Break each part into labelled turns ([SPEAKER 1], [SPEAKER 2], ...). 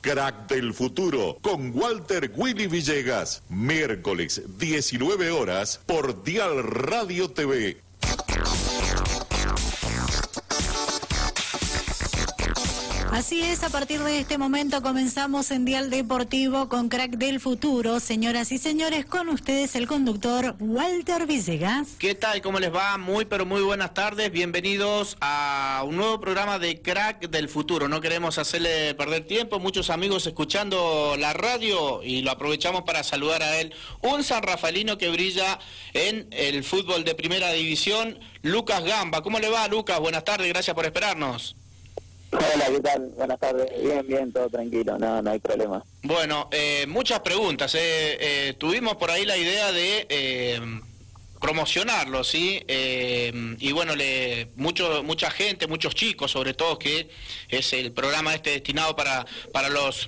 [SPEAKER 1] Crack del futuro con Walter Willy Villegas. Miércoles 19 horas por Dial Radio TV.
[SPEAKER 2] Así es, a partir de este momento comenzamos en Dial Deportivo con Crack del Futuro. Señoras y señores, con ustedes el conductor Walter Villegas.
[SPEAKER 3] ¿Qué tal? ¿Cómo les va? Muy, pero muy buenas tardes. Bienvenidos a un nuevo programa de Crack del Futuro. No queremos hacerle perder tiempo. Muchos amigos escuchando la radio y lo aprovechamos para saludar a él. Un San Rafaelino que brilla en el fútbol de primera división, Lucas Gamba. ¿Cómo le va, Lucas? Buenas tardes, gracias por esperarnos.
[SPEAKER 4] Hola, ¿qué tal? Buenas tardes. Bien, bien, todo tranquilo, no, no hay problema.
[SPEAKER 3] Bueno, eh, muchas preguntas. Eh. Eh, tuvimos por ahí la idea de eh, promocionarlo, ¿sí? Eh, y bueno, le, mucho, mucha gente, muchos chicos sobre todo, que es el programa este destinado para, para los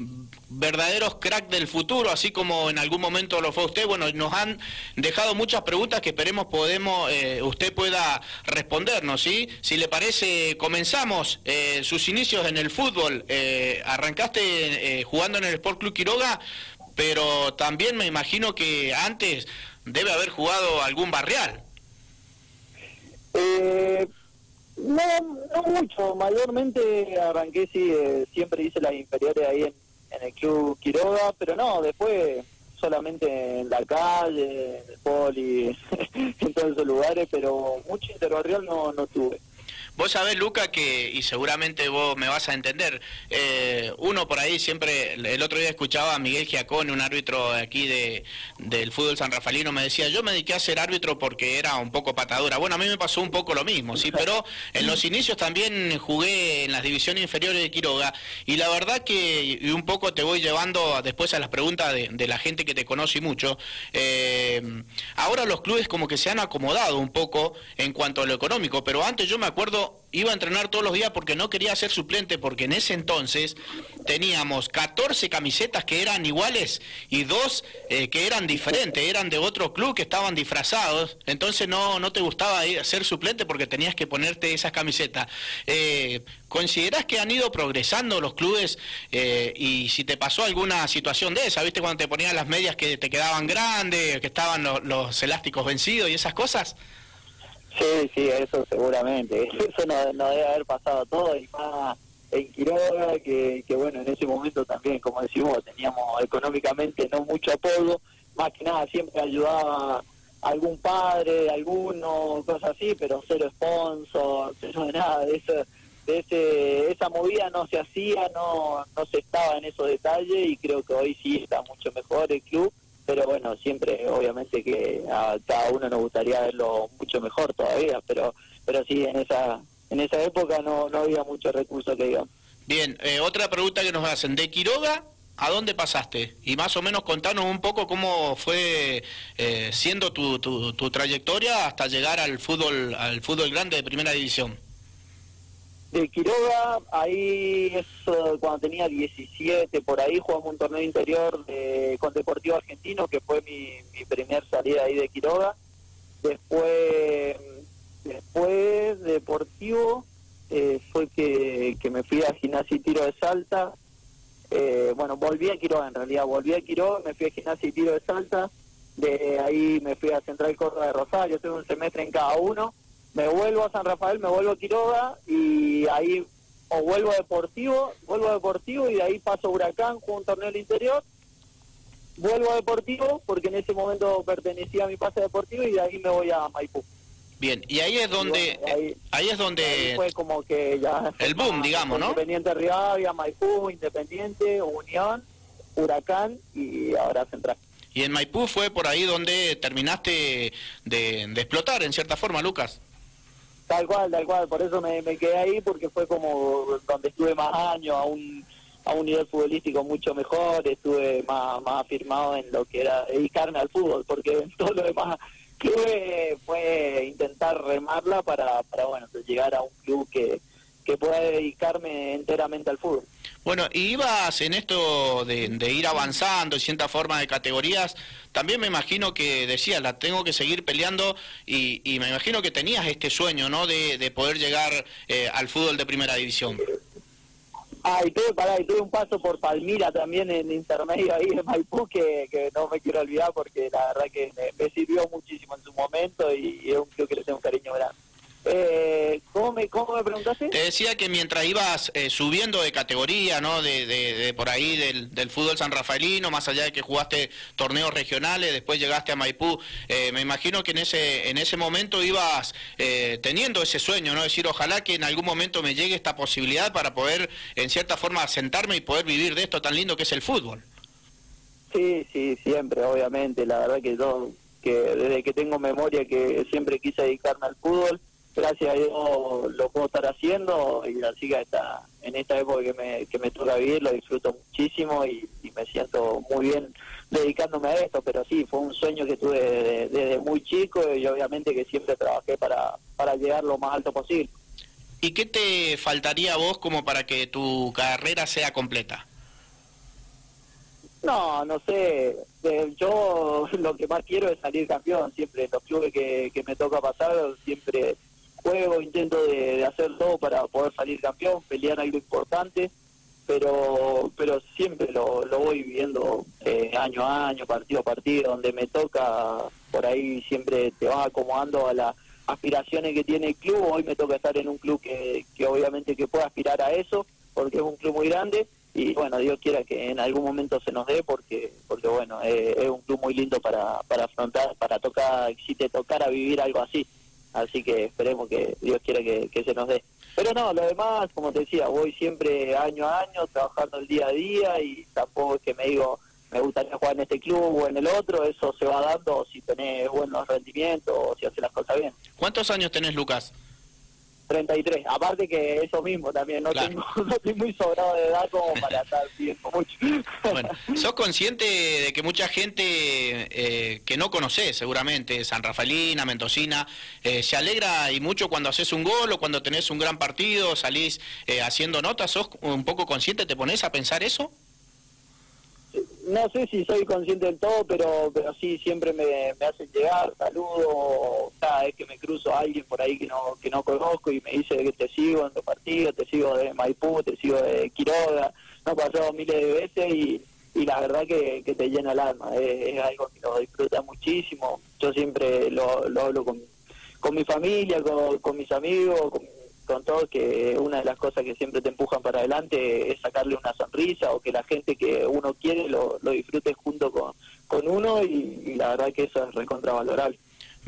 [SPEAKER 3] verdaderos crack del futuro, así como en algún momento lo fue usted. Bueno, nos han dejado muchas preguntas que esperemos podemos, eh, usted pueda respondernos, ¿sí? Si le parece, comenzamos eh, sus inicios en el fútbol. Eh, arrancaste eh, jugando en el Sport Club Quiroga, pero también me imagino que antes debe haber jugado algún barrial.
[SPEAKER 4] Eh, no, no mucho, mayormente arranqué, sí, eh, siempre hice las inferiores ahí en, en el club Quiroga, pero no, después solamente en la calle, en el poli, en todos esos lugares, pero mucho interbarrial no, no tuve.
[SPEAKER 3] Vos sabés, Luca, que, y seguramente vos me vas a entender, eh, uno por ahí siempre, el otro día escuchaba a Miguel Giacone, un árbitro aquí de, del fútbol san rafaelino, me decía, yo me dediqué a ser árbitro porque era un poco patadura. Bueno, a mí me pasó un poco lo mismo, sí, pero en los inicios también jugué en las divisiones inferiores de Quiroga, y la verdad que, y un poco te voy llevando después a las preguntas de, de la gente que te conoce mucho, eh, ahora los clubes como que se han acomodado un poco en cuanto a lo económico, pero antes yo me acuerdo iba a entrenar todos los días porque no quería ser suplente, porque en ese entonces teníamos 14 camisetas que eran iguales y dos eh, que eran diferentes, eran de otro club que estaban disfrazados, entonces no, no te gustaba ser suplente porque tenías que ponerte esas camisetas. Eh, ¿Considerás que han ido progresando los clubes eh, y si te pasó alguna situación de esa, viste cuando te ponían las medias que te quedaban grandes, que estaban lo- los elásticos vencidos y esas cosas?
[SPEAKER 4] Sí, sí, eso seguramente. Eso no, no debe haber pasado todo y más en Quiroga, que, que bueno, en ese momento también, como decimos, teníamos económicamente no mucho apoyo, más que nada siempre ayudaba algún padre, alguno, cosas así, pero cero sponsor, cero de nada de eso. De ese, esa movida no se hacía, no, no se estaba en esos detalles y creo que hoy sí está mucho mejor el club pero bueno, siempre obviamente que a cada uno nos gustaría verlo mucho mejor todavía, pero pero sí, en esa en esa época no, no había muchos recursos que digamos.
[SPEAKER 3] Bien, eh, otra pregunta que nos hacen, ¿de Quiroga a dónde pasaste? Y más o menos contanos un poco cómo fue eh, siendo tu, tu, tu trayectoria hasta llegar al fútbol, al fútbol grande de primera división.
[SPEAKER 4] De Quiroga, ahí es eh, cuando tenía 17, por ahí jugamos un torneo interior de, con Deportivo Argentino, que fue mi, mi primer salida ahí de Quiroga. Después, después Deportivo, eh, fue que, que me fui a Gimnasia y Tiro de Salta. Eh, bueno, volví a Quiroga en realidad, volví a Quiroga, me fui a Gimnasia y Tiro de Salta. De ahí me fui a Central Córdoba de Rosario, tuve un semestre en cada uno me vuelvo a San Rafael, me vuelvo a Quiroga y ahí o vuelvo a Deportivo, vuelvo a Deportivo y de ahí paso a Huracán, juego un torneo del interior, vuelvo a Deportivo porque en ese momento pertenecía a mi pase deportivo y de ahí me voy a Maipú.
[SPEAKER 3] Bien, y ahí es donde,
[SPEAKER 4] bueno, ahí-
[SPEAKER 3] ahí es donde
[SPEAKER 4] Ahí fue como que ya...
[SPEAKER 3] el boom, digamos, ¿no?
[SPEAKER 4] Independiente Rivadavia, Maipú, Independiente, Unión, Huracán y ahora Central.
[SPEAKER 3] Y en Maipú fue por ahí donde terminaste de, de explotar, en cierta forma, Lucas.
[SPEAKER 4] Tal cual, tal cual, por eso me, quedé ahí porque fue como donde estuve más años, a un, a un nivel futbolístico mucho mejor, estuve más, más afirmado en lo que era dedicarme al fútbol, porque en todo lo demás clubes fue intentar remarla para, para bueno, llegar a un club que, que pueda dedicarme enteramente al fútbol.
[SPEAKER 3] Bueno, y ibas en esto de, de ir avanzando en cierta forma de categorías, también me imagino que decías, la tengo que seguir peleando y, y me imagino que tenías este sueño, ¿no? De, de poder llegar eh, al fútbol de primera división.
[SPEAKER 4] Ah, y tuve, pará, y tuve un paso por Palmira también en intermedio ahí en Maipú que, que no me quiero olvidar porque la verdad que me, me sirvió muchísimo en su momento y, y es un club que le tengo un cariño grande. Eh, ¿cómo, me, ¿Cómo me preguntaste?
[SPEAKER 3] Te decía que mientras ibas eh, subiendo de categoría, ¿no? De, de, de por ahí del, del, fútbol san rafaelino, más allá de que jugaste torneos regionales, después llegaste a Maipú, eh, me imagino que en ese en ese momento ibas eh, teniendo ese sueño, ¿no? Decir, ojalá que en algún momento me llegue esta posibilidad para poder, en cierta forma, sentarme y poder vivir de esto tan lindo que es el fútbol.
[SPEAKER 4] Sí, sí, siempre, obviamente. La verdad que yo, que desde que tengo memoria, que siempre quise dedicarme al fútbol gracias a Dios lo puedo estar haciendo y así que esta, en esta época que me, que me toca vivir lo disfruto muchísimo y, y, me siento muy bien dedicándome a esto, pero sí, fue un sueño que tuve desde, desde muy chico y obviamente que siempre trabajé para, para llegar lo más alto posible.
[SPEAKER 3] ¿Y qué te faltaría a vos como para que tu carrera sea completa?
[SPEAKER 4] No, no sé. Yo lo que más quiero es salir campeón. Siempre en los clubes que, que me toca pasar, siempre juego, intento de, de, hacer todo para poder salir campeón, pelear algo importante, pero pero siempre lo, lo voy viviendo eh, año a año, partido a partido, donde me toca, por ahí siempre te vas acomodando a las aspiraciones que tiene el club, hoy me toca estar en un club que, que obviamente que pueda aspirar a eso, porque es un club muy grande, y bueno, Dios quiera que en algún momento se nos dé, porque porque bueno, eh, es un club muy lindo para, para afrontar, para tocar, si te tocara vivir algo así así que esperemos que Dios quiera que, se nos dé. Pero no, lo demás, como te decía, voy siempre año a año trabajando el día a día y tampoco es que me digo, me gustaría jugar en este club o en el otro, eso se va dando si tenés buenos rendimientos o si haces las cosas bien.
[SPEAKER 3] ¿Cuántos años tenés, Lucas?
[SPEAKER 4] 33. Aparte que eso mismo también, no, claro. tengo, no estoy muy sobrado de edad como para estar viendo mucho.
[SPEAKER 3] Bueno, sos consciente de que mucha gente eh, que no conoces seguramente, San Rafaelina, Mendocina, eh, se alegra y mucho cuando haces un gol o cuando tenés un gran partido, salís eh, haciendo notas, ¿sos un poco consciente, te pones a pensar eso?
[SPEAKER 4] No sé si soy consciente del todo, pero pero sí siempre me, me hacen llegar, saludo, cada vez que me cruzo a alguien por ahí que no que no conozco y me dice que te sigo en tu partido, te sigo de Maipú, te sigo de Quiroga, no he pasado miles de veces y, y la verdad que, que te llena el alma, es, es, algo que lo disfruta muchísimo, yo siempre lo, lo hablo con, con mi familia, con, con mis amigos, con con todo que una de las cosas que siempre te empujan para adelante es sacarle una sonrisa o que la gente que uno quiere lo, lo disfrute junto con, con uno y, la verdad que eso es recontravalorable.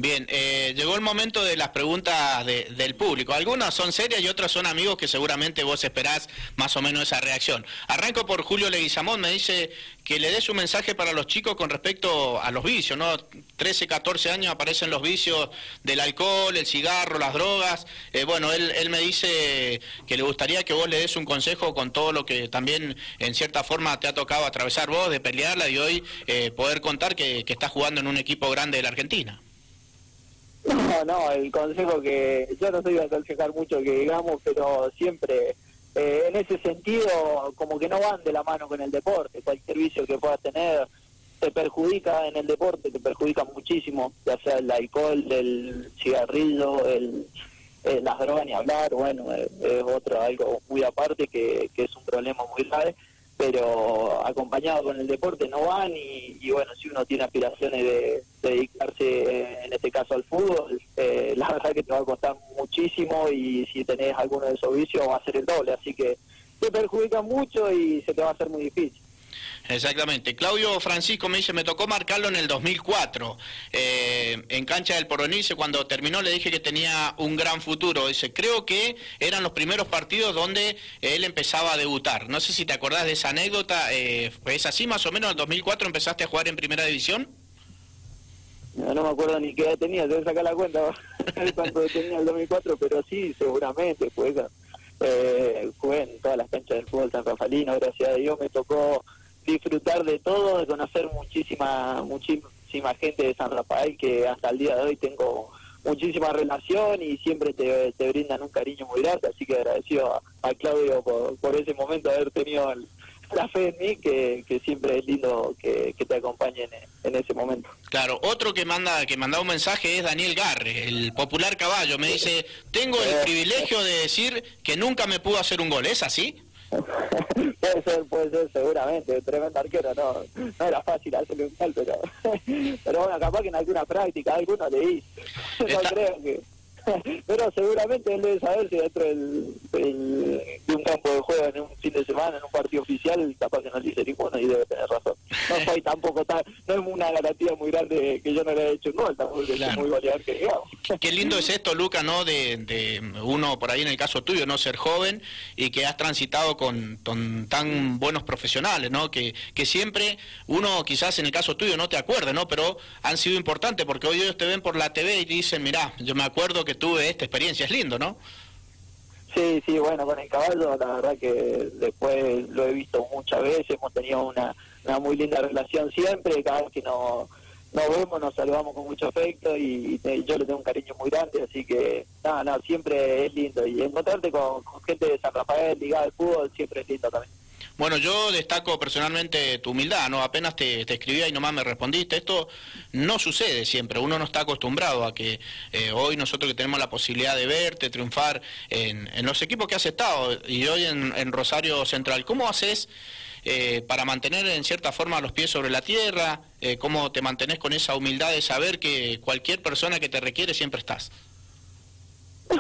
[SPEAKER 3] Bien, eh, llegó el momento de las preguntas de, del público. Algunas son serias y otras son amigos que seguramente vos esperás más o menos esa reacción. Arranco por Julio Leguizamón, me dice que le des un mensaje para los chicos con respecto a los vicios, ¿no? 13, 14 años aparecen los vicios del alcohol, el cigarro, las drogas. Eh, bueno, él, él me dice que le gustaría que vos le des un consejo con todo lo que también en cierta forma te ha tocado atravesar vos, de pelearla y hoy eh, poder contar que, que estás jugando en un equipo grande de la Argentina.
[SPEAKER 4] No, no, el consejo que yo no soy de aconsejar mucho que digamos, pero siempre eh, en ese sentido como que no van de la mano con el deporte, cualquier vicio que puedas tener te perjudica en el deporte, te perjudica muchísimo, ya sea el alcohol, el cigarrillo, el, eh, las drogas ni hablar, bueno, es, es otro algo muy aparte que, que es un problema muy grave pero acompañado con el deporte no van y, bueno, si uno tiene aspiraciones de, de dedicarse eh, en este caso al fútbol, eh, la verdad que te va a costar muchísimo y si tenés alguno de esos vicios va a ser el doble, así que te perjudica mucho y se te va a hacer muy difícil.
[SPEAKER 3] Exactamente. Claudio Francisco me dice, me tocó marcarlo en el 2004, eh, en cancha del Poronice, cuando terminó le dije que tenía un gran futuro. Dice, creo que eran los primeros partidos donde él empezaba a debutar. No sé si te acordás de esa anécdota, eh, ¿es así más o menos? ¿En el 2004 empezaste a jugar en primera división?
[SPEAKER 4] No, no me acuerdo ni qué edad tenía, debo sacar la cuenta cuánto tenía en el 2004, pero sí, seguramente, pues eh, jugué en todas las canchas del fútbol San Rafaelino, gracias a Dios me tocó disfrutar de todo, de conocer muchísima, muchísima gente de San Rafael que hasta el día de hoy tengo muchísima relación y siempre te, te brindan un cariño muy grande, así que agradecido a, a Claudio por, por, ese momento haber tenido el, la fe en mí, que, que siempre es lindo que, que te acompañen en, en, ese momento.
[SPEAKER 3] Claro, otro que manda que manda un mensaje es Daniel Garre, el popular caballo, me dice, tengo el privilegio de decir que nunca me pudo hacer un gol, ¿es así?
[SPEAKER 4] Puede ser, puede ser seguramente, tremendo arquero, no, no era fácil hacerle un gol, pero, pero bueno, capaz que en alguna práctica alguno le hizo. No creo que pero seguramente él debe saber si dentro del, de un campo de juego en un fin de semana, en un partido oficial, capaz que no le dice ninguno y debe tener razón. No soy tampoco tan, no es una garantía muy grande que yo no le haya hecho un gol, tampoco es muy goleador que digamos.
[SPEAKER 3] Qué lindo es esto, Luca, ¿no? De, de, uno, por ahí en el caso tuyo, no ser joven y que has transitado con, con tan buenos profesionales, ¿no? Que, que siempre uno, quizás en el caso tuyo, no te acuerde, ¿no? Pero han sido importantes porque hoy ellos te ven por la TV y dicen, mirá, yo me acuerdo que tuve esta experiencia, es lindo, ¿no?
[SPEAKER 4] Sí, sí, bueno, con el caballo la verdad que después lo he visto muchas veces, hemos tenido una, una muy linda relación siempre, cada vez que nos, nos vemos nos saludamos con mucho afecto y, yo le tengo un cariño muy grande, así que nada, no, siempre es lindo y encontrarte con, con gente de San Rafael ligada al fútbol siempre es lindo también.
[SPEAKER 3] Bueno, yo destaco personalmente tu humildad, ¿no? Apenas te, escribía y nomás me respondiste. Esto no sucede siempre, uno no está acostumbrado a que eh, hoy nosotros que tenemos la posibilidad de verte, triunfar en, los equipos que has estado y hoy en, Rosario Central, ¿cómo haces eh, para mantener en cierta forma los pies sobre la tierra? Eh, ¿Cómo te mantenés con esa humildad de saber que cualquier persona que te requiere siempre estás?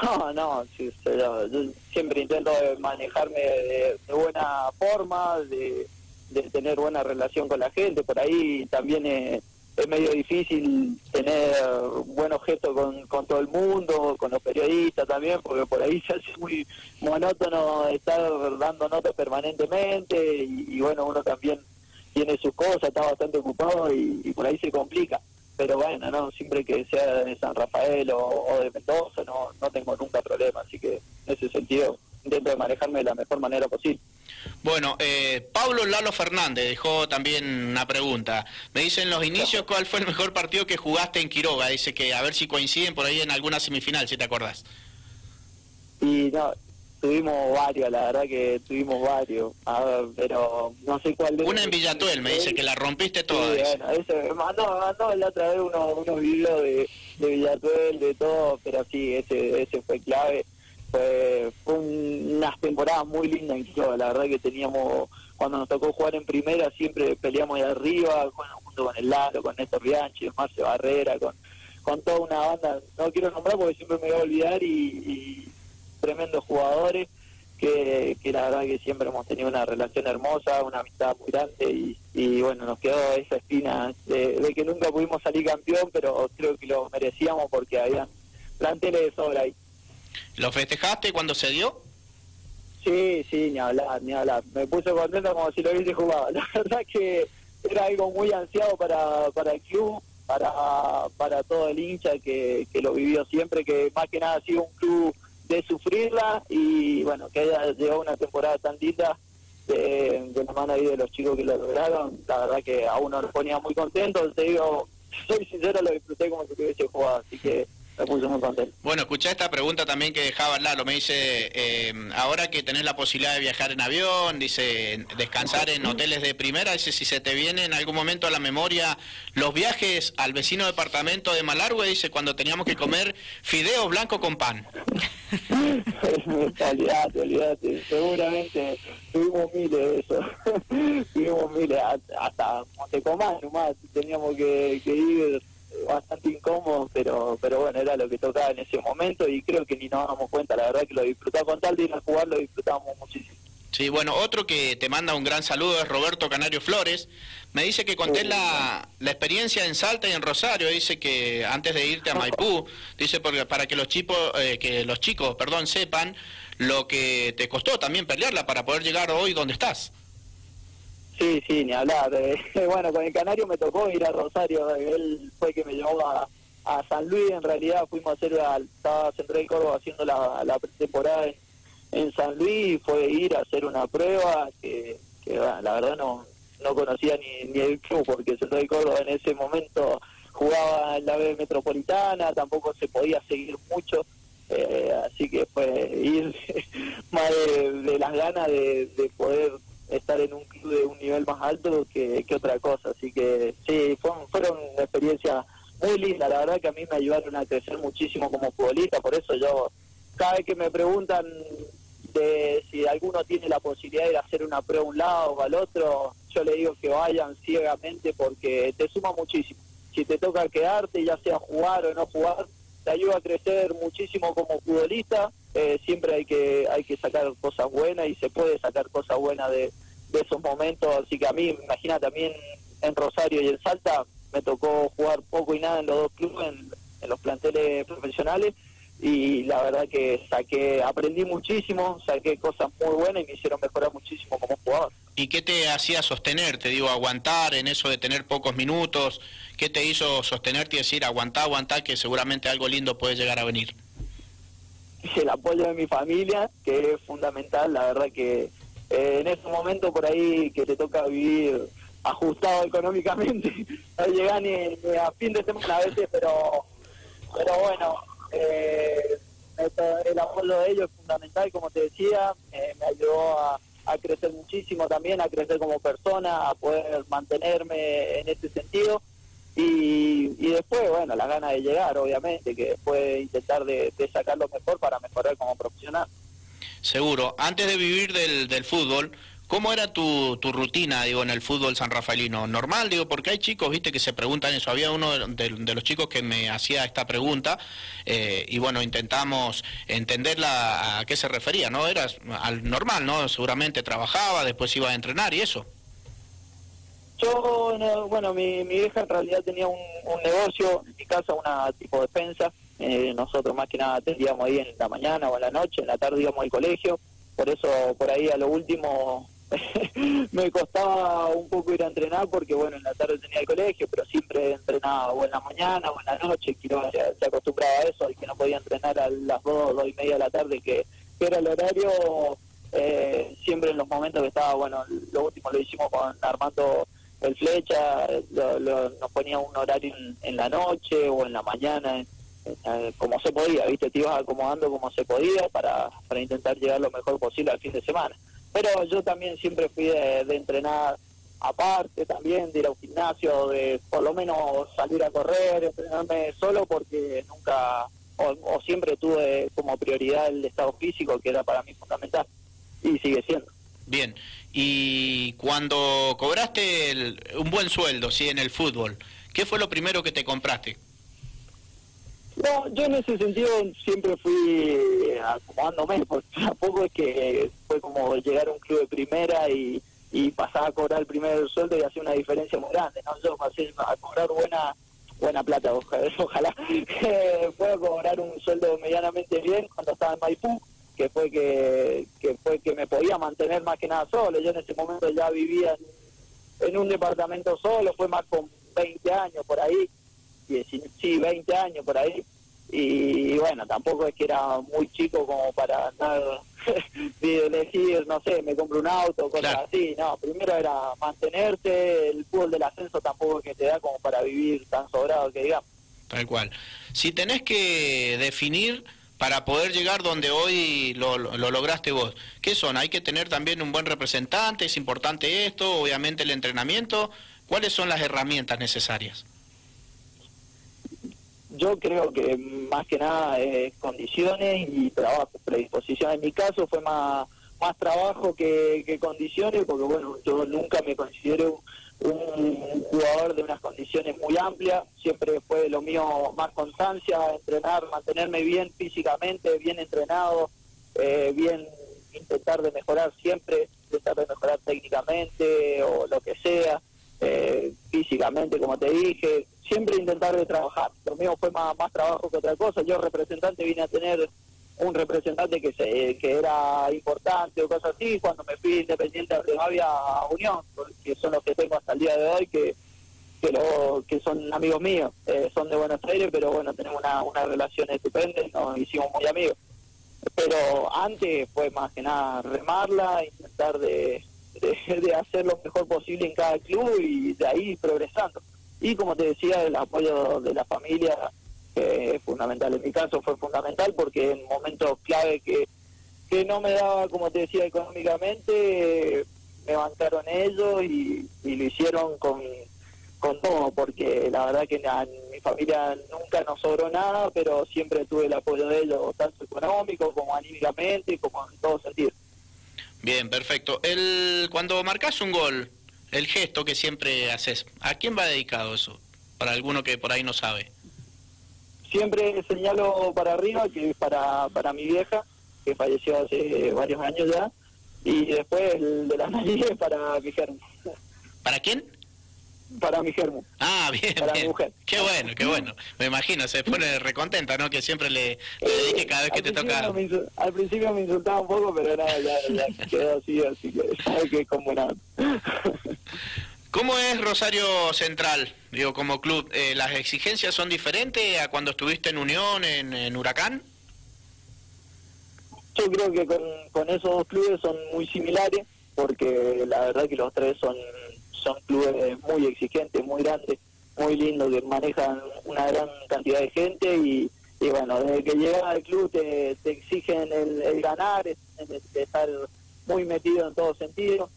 [SPEAKER 4] No, no, sí, yo, siempre intento manejarme de, buena forma, de, tener buena relación con la gente. Por ahí también es, medio difícil tener buen objeto con, con todo el mundo, con los periodistas también, porque por ahí se hace muy monótono estar dando notas permanentemente y, bueno, uno también tiene sus cosas, está bastante ocupado y por ahí se complica pero bueno, no siempre que sea de San Rafael o, de Mendoza, no, no tengo nunca problema, así que en ese sentido intento de manejarme de la mejor manera posible.
[SPEAKER 3] Bueno, eh, Pablo Lalo Fernández dejó también una pregunta. Me dice en los inicios cuál fue el mejor partido que jugaste en Quiroga. Dice que a ver si coinciden por ahí en alguna semifinal, si te acordás.
[SPEAKER 4] Y no, tuvimos varios, la verdad que tuvimos varios, a ver, pero no sé cuál de
[SPEAKER 3] Una en Villatuel, me dice que la rompiste toda.
[SPEAKER 4] Sí, bueno, me mandó, mandó la otra vez unos, unos videos de, de Villatuel, de todo, pero sí, ese, ese fue clave. Fue, fue unas temporadas muy lindas en la verdad que teníamos, cuando nos tocó jugar en primera, siempre peleamos de arriba, bueno, junto con el Lalo, con Néstor Bianchi, Marce Barrera, con, con toda una banda, no quiero nombrar porque siempre me voy a olvidar y tremendos jugadores que, que la verdad que siempre hemos tenido una relación hermosa, una amistad muy grande y, bueno, nos quedó esa espina de, que nunca pudimos salir campeón, pero creo que lo merecíamos porque había planteles de sobra ahí.
[SPEAKER 3] ¿Lo festejaste cuando se dio?
[SPEAKER 4] Sí, sí, ni hablar, ni hablar. Me puse contento como si lo hubiese jugado. La verdad que era algo muy ansiado para, para el club, para, para todo el hincha que, que lo vivió siempre, que más que nada ha sido un club de sufrirla y bueno, que haya llegado una temporada tan linda de, de la mano ahí de los chicos que lo lograron, la verdad que a uno nos ponía muy contento, te digo, soy sincero, lo disfruté como si hubiese jugado, así que
[SPEAKER 3] bueno, escuché esta pregunta también que dejaba Lalo. Me dice, eh, ahora que tenés la posibilidad de viajar en avión, dice, descansar en hoteles de primera, dice, si se te viene en algún momento a la memoria los viajes al vecino departamento de Malargüe, dice, cuando teníamos que comer fideo blanco con pan.
[SPEAKER 4] olvídate, olvídate. Seguramente tuvimos miles de eso. tuvimos miles, hasta Montecomán nomás teníamos que, que ir bastante incómodo, pero pero bueno, era lo que tocaba en ese momento y creo que ni nos damos cuenta, la verdad que lo disfrutaba con tal de ir a jugar, lo disfrutábamos muchísimo.
[SPEAKER 3] Sí, bueno, otro que te manda un gran saludo es Roberto Canario Flores. Me dice que conté la, la, experiencia en Salta y en Rosario. Dice que antes de irte a Maipú, dice porque para que los chicos, eh, que los chicos, perdón, sepan lo que te costó también pelearla para poder llegar hoy donde estás.
[SPEAKER 4] Sí, sí, ni hablar. Eh, bueno, con el Canario me tocó ir a Rosario. Él fue que me llevó a, San Luis. En realidad fuimos a hacer, estaba Central Córdoba haciendo la, la temporada en, San Luis. Fue ir a hacer una prueba que, la verdad no, no conocía ni, ni el club porque Central Córdoba en ese momento jugaba en la B Metropolitana, tampoco se podía seguir mucho. Eh, así que fue ir más de, las ganas de poder estar en un club de un nivel más alto que, otra cosa. Así que sí, fueron, fueron una experiencia muy linda. La verdad que a mí me ayudaron a crecer muchísimo como futbolista. Por eso yo, cada vez que me preguntan de si alguno tiene la posibilidad de hacer una prueba a un lado o al otro, yo le digo que vayan ciegamente porque te suma muchísimo. Si te toca quedarte, ya sea jugar o no jugar, te ayuda a crecer muchísimo como futbolista. Eh, siempre hay que hay que sacar cosas buenas y se puede sacar cosas buenas de, esos momentos. Así que a mí, imagina también en Rosario y en Salta, me tocó jugar poco y nada en los dos clubes, en los planteles profesionales y la verdad que saqué, aprendí muchísimo, saqué cosas muy buenas y me hicieron mejorar muchísimo como jugador.
[SPEAKER 3] ¿Y qué te hacía sostener? Te digo, aguantar en eso de tener pocos minutos. ¿Qué te hizo sostenerte y decir, aguantá, aguantá, que seguramente algo lindo puede llegar a venir?
[SPEAKER 4] El apoyo de mi familia, que es fundamental, la verdad que eh, en ese momento por ahí que te toca vivir ajustado económicamente, no llega ni, a fin de semana a veces, pero, pero bueno, eh, el apoyo de ellos es fundamental, como te decía, eh, me ayudó a, crecer muchísimo también, a crecer como persona, a poder mantenerme en ese sentido. Y, después, bueno, la ganas de llegar, obviamente, que después intentar de, sacar lo mejor para mejorar como profesional.
[SPEAKER 3] Seguro. Antes de vivir del, del fútbol, ¿Cómo era tu, tu rutina, digo, en el fútbol san rafaelino? ¿Normal, digo, porque hay chicos, viste, que se preguntan eso? Había uno de, los chicos que me hacía esta pregunta eh, y, bueno, intentamos entenderla a qué se refería, ¿no? Era al normal, ¿no? Seguramente trabajaba, después iba a entrenar y eso.
[SPEAKER 4] Yo, bueno, mi, mi hija en realidad tenía un, negocio, en mi casa una tipo de defensa. Eh, nosotros más que nada atendíamos ahí en la mañana o en la noche, en la tarde íbamos al colegio. Por eso, por ahí a lo último me costaba un poco ir a entrenar porque, bueno, en la tarde tenía el colegio, pero siempre entrenaba o en la mañana o en la noche. Quiero, se, se acostumbraba a eso, al que no podía entrenar a las dos, dos y media de la tarde, que, era el horario. Eh, siempre en los momentos que estaba, bueno, lo último lo hicimos con Armando el Flecha, nos ponía un horario en, la noche o en la mañana, como se podía, ¿viste? Te ibas acomodando como se podía para, para intentar llegar lo mejor posible al fin de semana. Pero yo también siempre fui de, entrenar aparte también, de ir a un gimnasio, de por lo menos salir a correr, entrenarme solo porque nunca o, siempre tuve como prioridad el estado físico que era para mí fundamental y sigue siendo.
[SPEAKER 3] Bien, y cuando cobraste un buen sueldo, sí, en el fútbol, ¿qué fue lo primero que te compraste?
[SPEAKER 4] No, yo en ese sentido siempre fui acomodándome, porque tampoco es que fue como llegar a un club de primera y, y pasar a cobrar el primer sueldo y hacer una diferencia muy grande, ¿no? Yo pasé a cobrar buena buena plata, ojalá, ojalá pueda cobrar un sueldo medianamente bien cuando estaba en Maipú, que fue que, que fue que me podía mantener más que nada solo. Yo en ese momento ya vivía en, en un departamento solo, fue más con 20 años por ahí, sí, 20 años por ahí. Y, bueno, tampoco es que era muy chico como para andar de elegir, no sé, me compro un auto, cosas así. No, primero era mantenerte, el fútbol del ascenso tampoco es que te da como para vivir tan sobrado que digamos.
[SPEAKER 3] Tal cual. Si tenés que definir para poder llegar donde hoy lo, lo, lograste vos. ¿Qué son? Hay que tener también un buen representante, es importante esto, obviamente el entrenamiento. ¿Cuáles son las herramientas necesarias?
[SPEAKER 4] yo creo que más que nada es condiciones y trabajo, predisposición. En mi caso fue más más trabajo que, condiciones, porque bueno, yo nunca me considero un jugador de unas condiciones muy amplias, siempre fue lo mío más constancia, entrenar, mantenerme bien físicamente, bien entrenado, eh, bien intentar de mejorar siempre, intentar de mejorar técnicamente o lo que sea, eh, físicamente, como te dije, siempre intentar de trabajar. Lo mío fue más, más trabajo que otra cosa. Yo representante vine a tener un representante que se, que era importante o cosas así. Cuando me fui independiente de Rivadavia a Unión, que son los que tengo hasta el día de hoy, que que, lo, que son amigos míos, eh, son de Buenos Aires, pero bueno, tenemos una, una relación estupenda nos hicimos muy amigos. Pero antes fue más que nada remarla, intentar de, de hacer lo mejor posible en cada club y de ahí progresando. Y como te decía, el apoyo de la familia fundamental. En mi caso fue fundamental porque en momentos clave que, que no me daba, como te decía, económicamente, me bancaron ellos y, lo hicieron con, con todo, porque la verdad que mi mi familia nunca nos sobró nada, pero siempre tuve el apoyo de ellos, tanto económico como anímicamente, como en todo sentido.
[SPEAKER 3] Bien, perfecto. El, cuando marcas un gol, el gesto que siempre haces, ¿a quién va dedicado eso? Para alguno que por ahí no sabe.
[SPEAKER 4] Siempre señalo para arriba, que es para, para mi vieja, que falleció hace varios años ya, y después el de la nariz para mi germo.
[SPEAKER 3] ¿Para quién?
[SPEAKER 4] Para mi germo.
[SPEAKER 3] Ah, bien,
[SPEAKER 4] Para mi
[SPEAKER 3] bien.
[SPEAKER 4] mujer.
[SPEAKER 3] Qué bueno, qué bueno. Me imagino, se pone recontenta, ¿no? Que siempre le, le dedique cada vez que te toca.
[SPEAKER 4] al principio me insultaba un poco, pero nada, ya, ya quedó así, así que sabe que es como nada.
[SPEAKER 3] ¿Cómo es Rosario Central? Digo, como club, eh, ¿las exigencias son diferentes a cuando estuviste en Unión, en, Huracán?
[SPEAKER 4] Yo creo que con, esos dos clubes son muy similares, porque la verdad que los tres son, son clubes muy exigentes, muy grandes, muy lindos, que manejan una gran cantidad de gente y, y bueno, desde que llegas al club te, te exigen el, el ganar, es- de estar muy metido en todo sentido.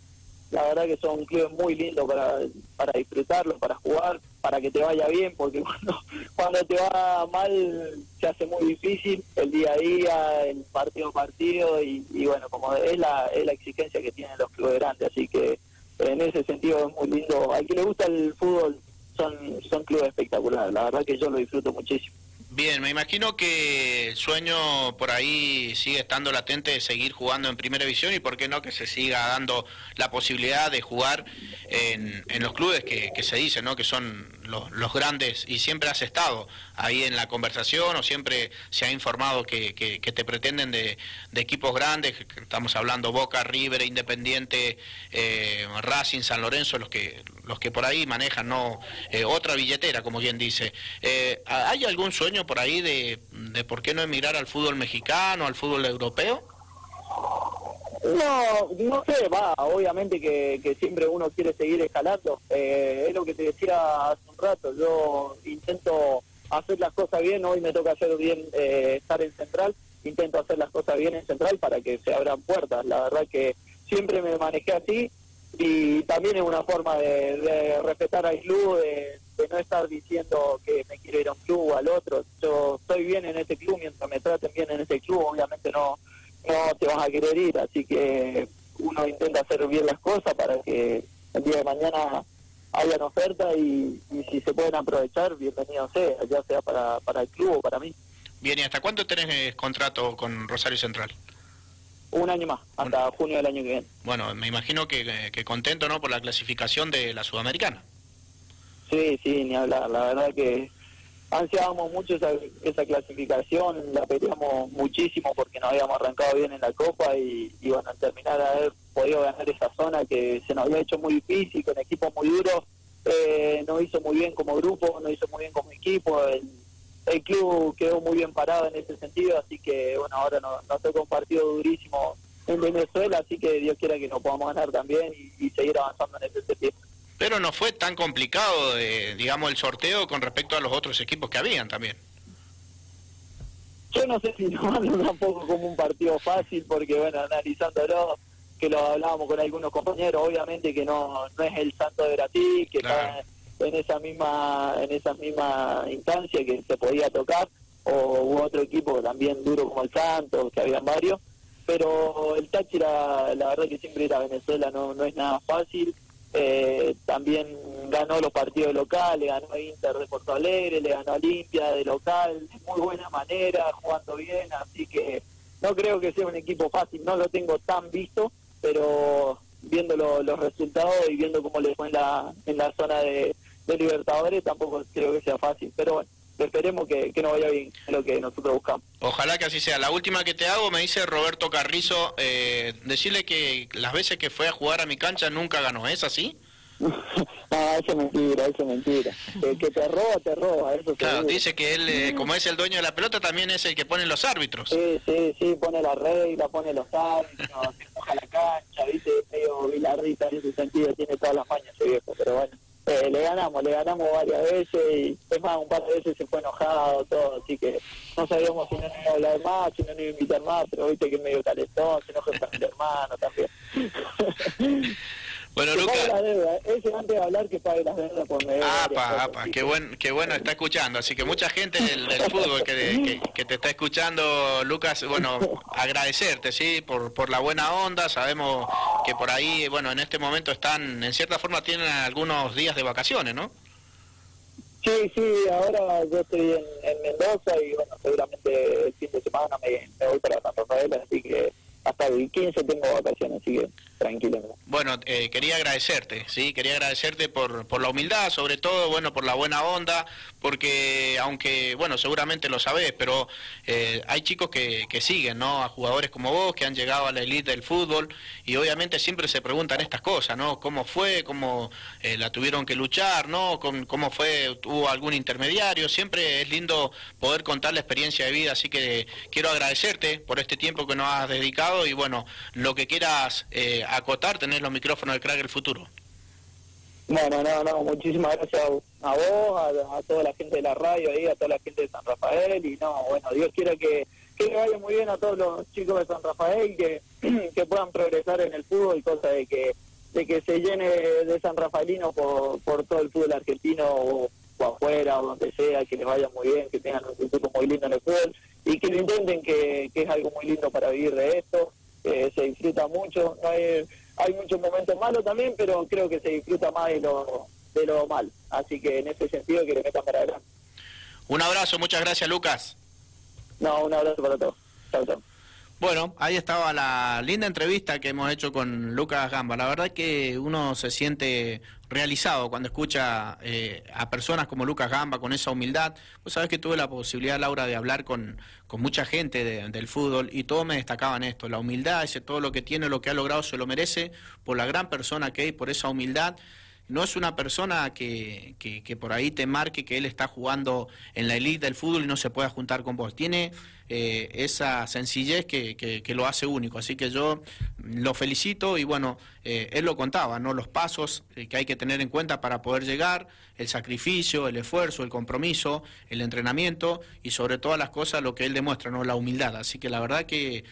[SPEAKER 4] La verdad que son clubes muy lindos para, para disfrutarlos, para jugar, para que te vaya bien, porque cuando, cuando te va mal se hace muy difícil el día a día, el partido a partido, y, y bueno, como es la, es la exigencia que tienen los clubes grandes, así que en ese sentido es muy lindo. Al que le gusta el fútbol son, son clubes espectaculares, la verdad que yo lo disfruto muchísimo.
[SPEAKER 3] Bien, me imagino que el sueño por ahí sigue estando latente de seguir jugando en primera división y por qué no que se siga dando la posibilidad de jugar en, en los clubes que, que se dice, ¿no? Que son los, los grandes y siempre has estado ahí en la conversación o siempre se ha informado que, te pretenden de, de equipos grandes, estamos hablando Boca, River, Independiente, eh, Racing, San Lorenzo, los que los que por ahí manejan no Eh, otra billetera, como quien dice. Eh, ¿Hay algún sueño por ahí de, de por qué no emigrar al fútbol mexicano, al fútbol europeo?
[SPEAKER 4] No, no sé, va, obviamente que, que siempre uno quiere seguir escalando. Eh, es lo que te decía hace un rato, yo intento hacer las cosas bien, hoy me toca hacer bien eh, estar en Central, intento hacer las cosas bien en Central para que se abran puertas. La verdad que siempre me manejé así y también es una forma de, de respetar al club, de, de no estar diciendo que me quiero ir a un club o al otro. Yo estoy bien en este club, mientras me traten bien en este club, obviamente no no te vas a querer ir, así que uno intenta hacer bien las cosas para que el día de mañana hayan ofertas y, y si se pueden aprovechar, bienvenido sea, ya sea para, para el club o para mí.
[SPEAKER 3] Bien, ¿y hasta cuándo tenés eh, contrato con Rosario Central?
[SPEAKER 4] Un año más, hasta junio del año que viene.
[SPEAKER 3] Bueno, me imagino que, que contento, ¿no? Por la clasificación de la Sudamericana.
[SPEAKER 4] Sí, sí, ni hablar, la verdad que ansiábamos mucho esa, clasificación, la peleamos muchísimo porque nos habíamos arrancado bien en la Copa y, y bueno, terminar de haber podido ganar esa zona que se nos había hecho muy difícil, con equipos muy duros, eh, nos hizo muy bien como grupo, nos hizo muy bien como equipo, el, el club quedó muy bien parado en ese sentido, así que bueno, ahora nos, nos toca un partido durísimo en Venezuela, así que Dios quiera que nos podamos ganar también y seguir avanzando en ese sentido.
[SPEAKER 3] Pero no fue tan complicado, eh, digamos, el sorteo con respecto a los otros equipos que habían también.
[SPEAKER 4] Yo no sé si nos hablan tampoco como un partido fácil, porque bueno, analizándolo, que lo hablábamos con algunos compañeros, obviamente que no, no es el Santo de Brasil, que
[SPEAKER 3] Claro.
[SPEAKER 4] está en esa misma en esa misma instancia que se podía tocar, o u otro equipo también duro como el Santos, que habían varios, pero el Táchira, la verdad que siempre ir a Venezuela no, no es nada fácil, eh, también ganó los partidos locales, ganó Inter de Porto Alegre, le ganó a Olimpia de local, de muy buena manera, jugando bien, así que no creo que sea un equipo fácil, no lo tengo tan visto, pero viendo lo- los resultados y viendo cómo le fue en la, en la zona de, de Libertadores, tampoco creo que sea fácil, pero bueno, esperemos que, que nos vaya bien, es lo que nosotros buscamos.
[SPEAKER 3] Ojalá que así sea. La última que te hago me dice Roberto Carrizo, eh, decirle que las veces que fue a jugar a mi cancha nunca ganó, ¿es así?
[SPEAKER 4] no, eso es mentira, eso es mentira. El que te roba, te roba, eso
[SPEAKER 3] Claro, dice que él, eh, como es el dueño de la pelota, también es el que pone los árbitros.
[SPEAKER 4] Sí, sí, sí, pone la regla, pone los árbitros, se moja la cancha, viste, medio bilardita en ese sentido, tiene todas las mañas ese viejo, pero bueno, eh, le ganamos, le ganamos varias veces y es más, un par de veces se fue enojado, todo, así que no sabíamos si no nos iba a hablar más, si no nos iba a invitar más, pero viste que es medio calentón, se enoja con el hermano también.
[SPEAKER 3] Bueno,
[SPEAKER 4] que pague deudas. Ese antes de hablar que pague las deudas por medio.
[SPEAKER 3] Apa, apa, qué, buen, qué bueno está escuchando. Así que mucha gente del, del fútbol que, que, que te está escuchando, Lucas, bueno, agradecerte, ¿sí? Por, por la buena onda. Sabemos que por ahí, bueno, en este momento están, en cierta forma, tienen algunos días de vacaciones, ¿no?
[SPEAKER 4] Sí, sí, ahora yo estoy en, en Mendoza y bueno, seguramente el fin de semana me, me voy para San Rafael, así que hasta el 15 tengo vacaciones, así que tranquilo.
[SPEAKER 3] Bueno, eh, quería agradecerte, sí, quería agradecerte por, por la humildad, sobre todo, bueno, por la buena onda, porque aunque, bueno, seguramente lo sabés, pero eh, hay chicos que, que siguen, ¿no? A jugadores como vos, que han llegado a la elite del fútbol, y obviamente siempre se preguntan estas cosas, ¿no? ¿Cómo fue? ¿Cómo eh, la tuvieron que luchar? ¿No? ¿Cómo, ¿Cómo fue? ¿Hubo algún intermediario? Siempre es lindo poder contar la experiencia de vida, así que quiero agradecerte por este tiempo que nos has dedicado y bueno, lo que quieras eh, acotar, tenés los micrófonos de Crack el Futuro.
[SPEAKER 4] Bueno, no, no, muchísimas gracias a vos, a, a, toda la gente de la radio ahí, a toda la gente de San Rafael y no, bueno, Dios quiera que, que le vaya muy bien a todos los chicos de San Rafael, que, que puedan progresar en el fútbol cosa de que de que se llene de San Rafaelino por, por todo el fútbol argentino o, o afuera o donde sea, que les vaya muy bien, que tengan un futuro muy lindo en el fútbol y que lo intenten, que, que es algo muy lindo para vivir de esto, que se disfruta mucho, no hay, hay muchos momentos malos también, pero creo que se disfruta más de lo, de lo mal, así que en ese sentido que le metan para adelante.
[SPEAKER 3] Un abrazo, muchas gracias Lucas.
[SPEAKER 4] No, un abrazo para todos. Chao, chao.
[SPEAKER 3] Bueno, ahí estaba la linda entrevista que hemos hecho con Lucas Gamba. La verdad que uno se siente realizado cuando escucha eh, a personas como Lucas Gamba con esa humildad. Vos sabés que tuve la posibilidad, Laura, de hablar con, con mucha gente de, del fútbol y todos me destacaban esto, la humildad, ese todo lo que tiene, lo que ha logrado, se lo merece por la gran persona que es, por esa humildad no es una persona que, que, que, por ahí te marque que él está jugando en la elite del fútbol y no se pueda juntar con vos. Tiene eh, esa sencillez que, que, lo hace único. Así que yo lo felicito y bueno, eh, él lo contaba, ¿no? Los pasos eh, que hay que tener en cuenta para poder llegar, el sacrificio, el esfuerzo, el compromiso, el entrenamiento y sobre todas las cosas lo que él demuestra, ¿no? La humildad. Así que la verdad que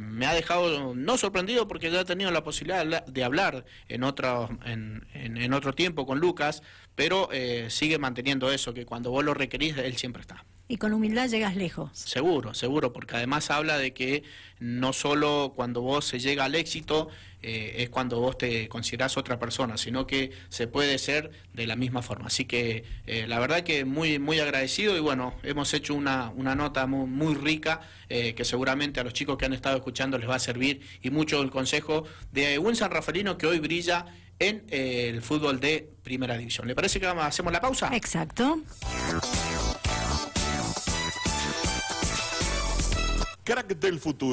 [SPEAKER 3] me ha dejado no sorprendido porque ya he tenido la posibilidad de hablar en otro, en, en, en otro tiempo con Lucas, pero sigue manteniendo eso, que cuando vos lo requerís, él siempre está.
[SPEAKER 2] Y con humildad llegas lejos.
[SPEAKER 3] Seguro, seguro, porque además habla de que no solo cuando vos se llega al éxito eh, es cuando vos te considerás otra persona, sino que se puede ser de la misma forma. Así que eh, la verdad que muy, muy agradecido y bueno, hemos hecho una, una nota muy, muy rica eh, que seguramente a los chicos que han estado escuchando les va a servir y mucho el consejo de un San Rafaelino que hoy brilla en el fútbol de primera división. ¿Le parece que vamos, hacemos la pausa?
[SPEAKER 2] Exacto.
[SPEAKER 1] Crack del futuro.